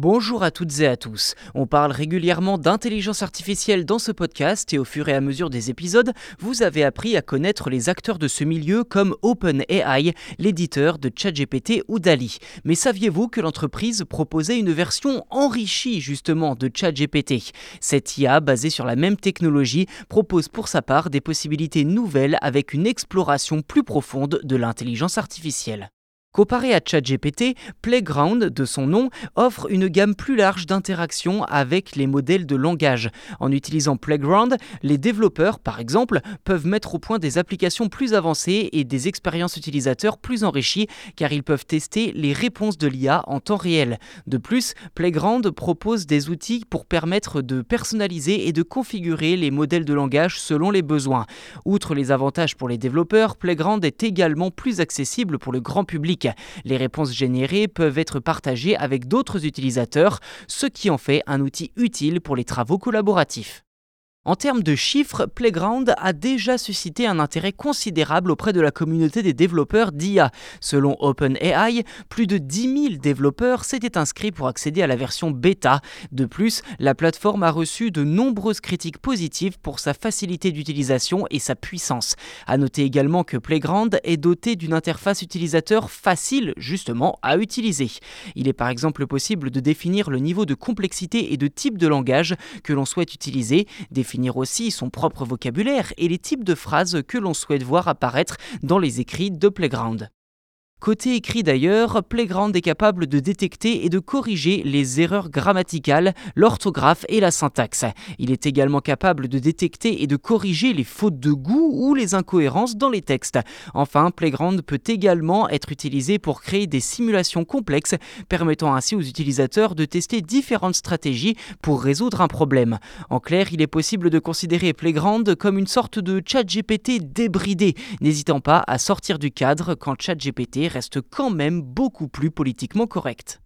Bonjour à toutes et à tous. On parle régulièrement d'intelligence artificielle dans ce podcast et au fur et à mesure des épisodes, vous avez appris à connaître les acteurs de ce milieu comme OpenAI, l'éditeur de ChatGPT ou DALI. Mais saviez-vous que l'entreprise proposait une version enrichie justement de ChatGPT? Cette IA basée sur la même technologie propose pour sa part des possibilités nouvelles avec une exploration plus profonde de l'intelligence artificielle. Comparé à ChatGPT, Playground, de son nom, offre une gamme plus large d'interactions avec les modèles de langage. En utilisant Playground, les développeurs, par exemple, peuvent mettre au point des applications plus avancées et des expériences utilisateurs plus enrichies car ils peuvent tester les réponses de l'IA en temps réel. De plus, Playground propose des outils pour permettre de personnaliser et de configurer les modèles de langage selon les besoins. Outre les avantages pour les développeurs, Playground est également plus accessible pour le grand public. Les réponses générées peuvent être partagées avec d'autres utilisateurs, ce qui en fait un outil utile pour les travaux collaboratifs. En termes de chiffres, Playground a déjà suscité un intérêt considérable auprès de la communauté des développeurs d'IA. Selon OpenAI, plus de 10 000 développeurs s'étaient inscrits pour accéder à la version bêta. De plus, la plateforme a reçu de nombreuses critiques positives pour sa facilité d'utilisation et sa puissance. A noter également que Playground est doté d'une interface utilisateur facile justement à utiliser. Il est par exemple possible de définir le niveau de complexité et de type de langage que l'on souhaite utiliser, aussi son propre vocabulaire et les types de phrases que l'on souhaite voir apparaître dans les écrits de Playground. Côté écrit d'ailleurs, Playground est capable de détecter et de corriger les erreurs grammaticales, l'orthographe et la syntaxe. Il est également capable de détecter et de corriger les fautes de goût ou les incohérences dans les textes. Enfin, Playground peut également être utilisé pour créer des simulations complexes, permettant ainsi aux utilisateurs de tester différentes stratégies pour résoudre un problème. En clair, il est possible de considérer Playground comme une sorte de chat GPT débridé, n'hésitant pas à sortir du cadre quand ChatGPT reste quand même beaucoup plus politiquement correct.